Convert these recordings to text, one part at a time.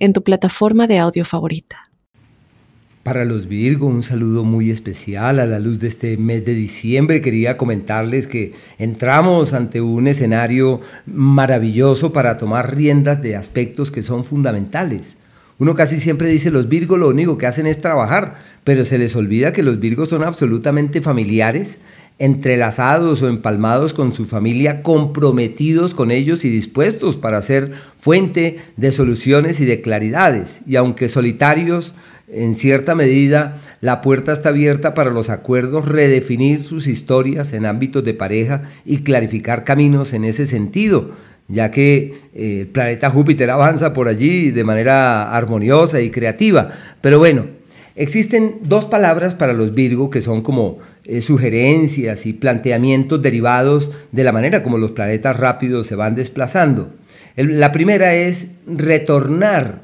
en tu plataforma de audio favorita. Para los Virgo, un saludo muy especial a la luz de este mes de diciembre. Quería comentarles que entramos ante un escenario maravilloso para tomar riendas de aspectos que son fundamentales. Uno casi siempre dice los Virgos lo único que hacen es trabajar, pero se les olvida que los Virgos son absolutamente familiares entrelazados o empalmados con su familia, comprometidos con ellos y dispuestos para ser fuente de soluciones y de claridades. Y aunque solitarios, en cierta medida, la puerta está abierta para los acuerdos, redefinir sus historias en ámbitos de pareja y clarificar caminos en ese sentido, ya que eh, el planeta Júpiter avanza por allí de manera armoniosa y creativa. Pero bueno, Existen dos palabras para los Virgo que son como eh, sugerencias y planteamientos derivados de la manera como los planetas rápidos se van desplazando. la primera es retornar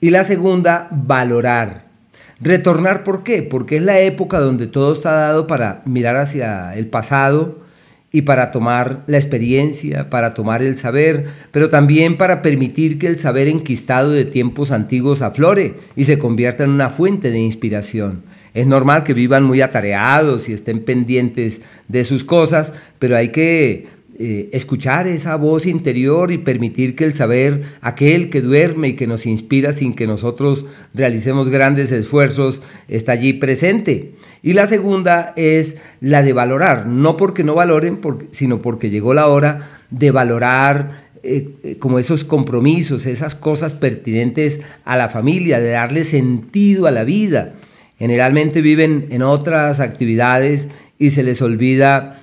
y la segunda valorar. Retornar, ¿por qué? Porque es la época donde todo está dado para mirar hacia el pasado, y para tomar la experiencia, para tomar el saber, pero también para permitir que el saber enquistado de tiempos antiguos aflore y se convierta en una fuente de inspiración. Es normal que vivan muy atareados y estén pendientes de sus cosas, pero hay que eh, escuchar esa voz interior y permitir que el saber, aquel que duerme y que nos inspira sin que nosotros realicemos grandes esfuerzos, está allí presente. Y la segunda es la de valorar, no porque no valoren, sino porque llegó la hora de valorar eh, eh, como esos compromisos, esas cosas pertinentes a la familia, de darle sentido a la vida. Generalmente viven en otras actividades y se les olvida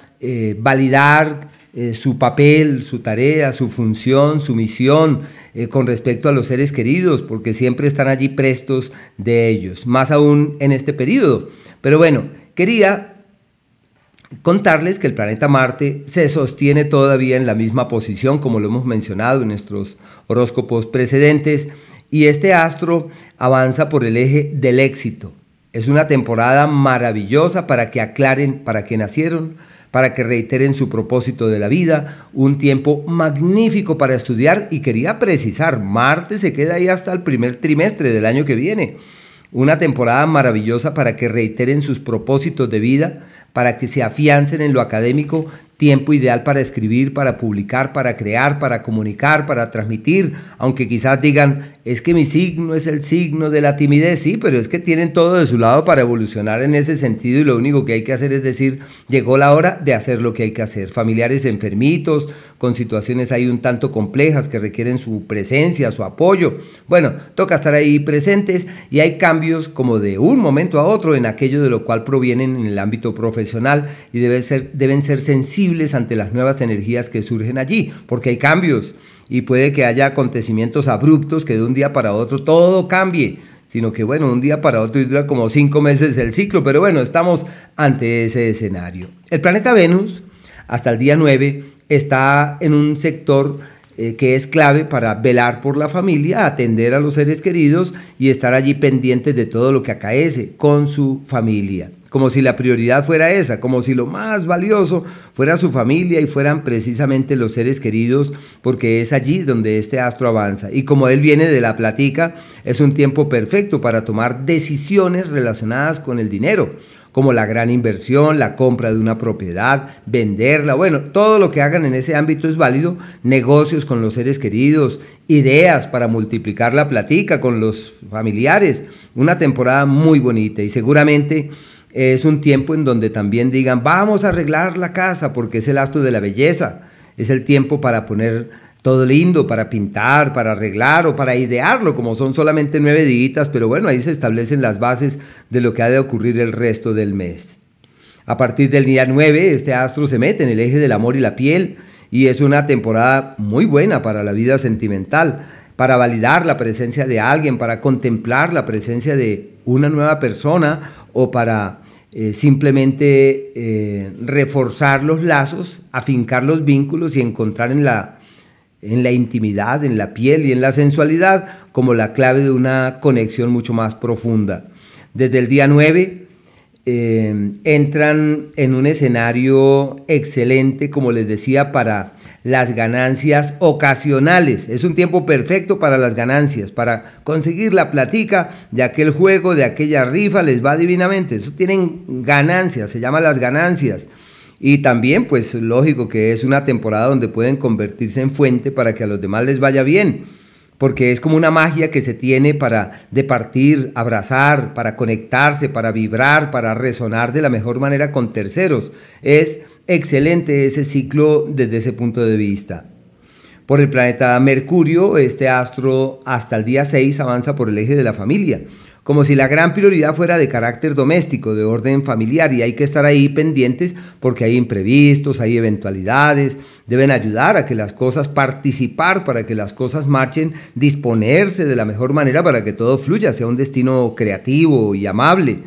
validar su papel, su tarea, su función, su misión con respecto a los seres queridos, porque siempre están allí prestos de ellos, más aún en este periodo. Pero bueno, quería contarles que el planeta Marte se sostiene todavía en la misma posición como lo hemos mencionado en nuestros horóscopos precedentes y este astro avanza por el eje del éxito. Es una temporada maravillosa para que aclaren para qué nacieron, para que reiteren su propósito de la vida, un tiempo magnífico para estudiar y quería precisar, Marte se queda ahí hasta el primer trimestre del año que viene. Una temporada maravillosa para que reiteren sus propósitos de vida, para que se afiancen en lo académico, tiempo ideal para escribir, para publicar, para crear, para comunicar, para transmitir, aunque quizás digan, es que mi signo es el signo de la timidez, sí, pero es que tienen todo de su lado para evolucionar en ese sentido y lo único que hay que hacer es decir, llegó la hora de hacer lo que hay que hacer. Familiares enfermitos, con situaciones ahí un tanto complejas que requieren su presencia, su apoyo. Bueno, toca estar ahí presentes y hay cambios como de un momento a otro en aquello de lo cual provienen en el ámbito profesional y deben ser, deben ser sensibles ante las nuevas energías que surgen allí, porque hay cambios. Y puede que haya acontecimientos abruptos que de un día para otro todo cambie, sino que bueno, un día para otro dura como cinco meses el ciclo, pero bueno, estamos ante ese escenario. El planeta Venus, hasta el día 9, está en un sector eh, que es clave para velar por la familia, atender a los seres queridos y estar allí pendientes de todo lo que acaece con su familia como si la prioridad fuera esa, como si lo más valioso fuera su familia y fueran precisamente los seres queridos, porque es allí donde este astro avanza. Y como él viene de la platica, es un tiempo perfecto para tomar decisiones relacionadas con el dinero, como la gran inversión, la compra de una propiedad, venderla, bueno, todo lo que hagan en ese ámbito es válido, negocios con los seres queridos, ideas para multiplicar la platica con los familiares, una temporada muy bonita y seguramente es un tiempo en donde también digan, vamos a arreglar la casa porque es el astro de la belleza. Es el tiempo para poner todo lindo, para pintar, para arreglar o para idearlo, como son solamente nueve días, pero bueno, ahí se establecen las bases de lo que ha de ocurrir el resto del mes. A partir del día 9, este astro se mete en el eje del amor y la piel y es una temporada muy buena para la vida sentimental para validar la presencia de alguien, para contemplar la presencia de una nueva persona o para eh, simplemente eh, reforzar los lazos, afincar los vínculos y encontrar en la, en la intimidad, en la piel y en la sensualidad como la clave de una conexión mucho más profunda. Desde el día 9 eh, entran en un escenario excelente, como les decía, para las ganancias ocasionales. Es un tiempo perfecto para las ganancias, para conseguir la platica de aquel juego, de aquella rifa, les va divinamente. Eso tienen ganancias, se llama las ganancias. Y también, pues lógico que es una temporada donde pueden convertirse en fuente para que a los demás les vaya bien porque es como una magia que se tiene para departir, abrazar, para conectarse, para vibrar, para resonar de la mejor manera con terceros. Es excelente ese ciclo desde ese punto de vista. Por el planeta Mercurio, este astro hasta el día 6 avanza por el eje de la familia como si la gran prioridad fuera de carácter doméstico, de orden familiar, y hay que estar ahí pendientes porque hay imprevistos, hay eventualidades, deben ayudar a que las cosas, participar para que las cosas marchen, disponerse de la mejor manera para que todo fluya, sea un destino creativo y amable.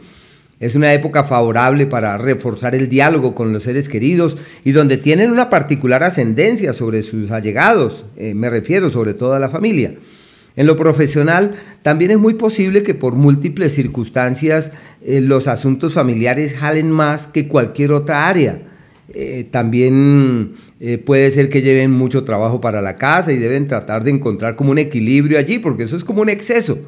Es una época favorable para reforzar el diálogo con los seres queridos y donde tienen una particular ascendencia sobre sus allegados, eh, me refiero sobre toda la familia. En lo profesional, también es muy posible que por múltiples circunstancias eh, los asuntos familiares jalen más que cualquier otra área. Eh, también puede ser que lleven mucho trabajo para la casa y deben tratar de encontrar como un equilibrio allí, porque eso es como un exceso.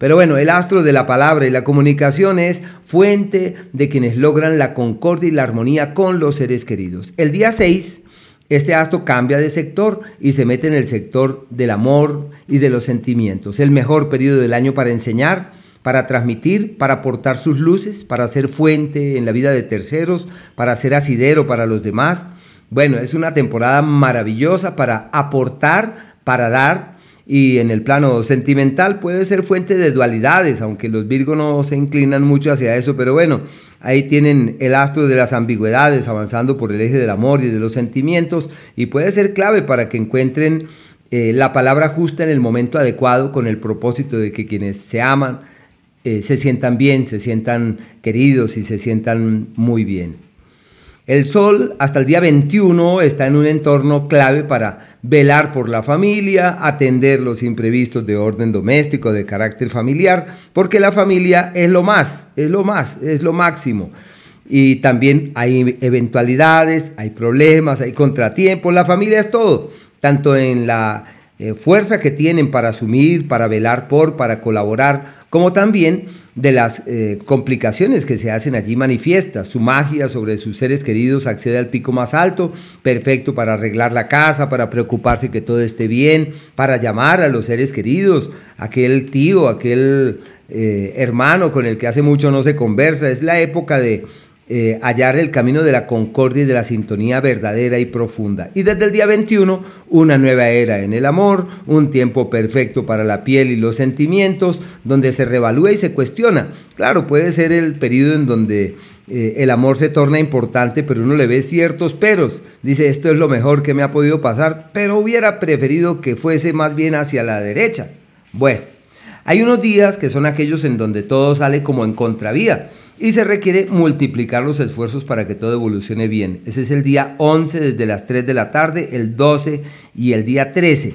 Pero bueno, el astro de la palabra y la comunicación es fuente de quienes logran la concordia y la armonía con los seres queridos. El día 6 este astro cambia de sector y se mete en el sector del amor y de los sentimientos. El mejor periodo del año para enseñar, para transmitir, para aportar sus luces, para ser fuente en la vida de terceros, para ser asidero para los demás. Bueno, es una temporada maravillosa para aportar, para dar y en el plano sentimental puede ser fuente de dualidades, aunque los Virgos no se inclinan mucho hacia eso, pero bueno, ahí tienen el astro de las ambigüedades avanzando por el eje del amor y de los sentimientos y puede ser clave para que encuentren eh, la palabra justa en el momento adecuado con el propósito de que quienes se aman eh, se sientan bien, se sientan queridos y se sientan muy bien. El Sol hasta el día 21 está en un entorno clave para velar por la familia, atender los imprevistos de orden doméstico, de carácter familiar, porque la familia es lo más, es lo más, es lo máximo. Y también hay eventualidades, hay problemas, hay contratiempos, la familia es todo, tanto en la eh, fuerza que tienen para asumir, para velar por, para colaborar, como también de las eh, complicaciones que se hacen allí manifiestas. Su magia sobre sus seres queridos accede al pico más alto, perfecto para arreglar la casa, para preocuparse que todo esté bien, para llamar a los seres queridos, aquel tío, aquel eh, hermano con el que hace mucho no se conversa. Es la época de eh, hallar el camino de la concordia y de la sintonía verdadera y profunda. Y desde el día 21, una nueva era en el amor, un tiempo perfecto para la piel y los sentimientos, donde se revalúa y se cuestiona. Claro, puede ser el periodo en donde eh, el amor se torna importante, pero uno le ve ciertos peros. Dice, esto es lo mejor que me ha podido pasar, pero hubiera preferido que fuese más bien hacia la derecha. Bueno, hay unos días que son aquellos en donde todo sale como en contravía y se requiere multiplicar los esfuerzos para que todo evolucione bien. Ese es el día 11 desde las 3 de la tarde, el 12 y el día 13.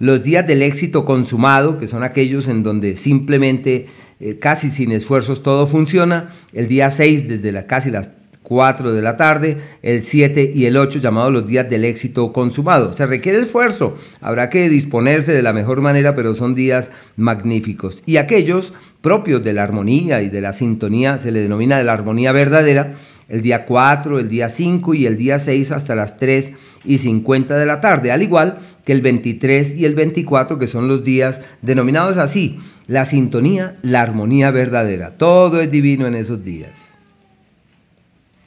Los días del éxito consumado, que son aquellos en donde simplemente eh, casi sin esfuerzos todo funciona, el día 6 desde la, casi las 4 de la tarde, el 7 y el 8 llamados los días del éxito consumado. Se requiere esfuerzo, habrá que disponerse de la mejor manera, pero son días magníficos. Y aquellos propios de la armonía y de la sintonía, se le denomina de la armonía verdadera, el día 4, el día 5 y el día 6 hasta las 3 y 50 de la tarde, al igual que el 23 y el 24, que son los días denominados así, la sintonía, la armonía verdadera. Todo es divino en esos días.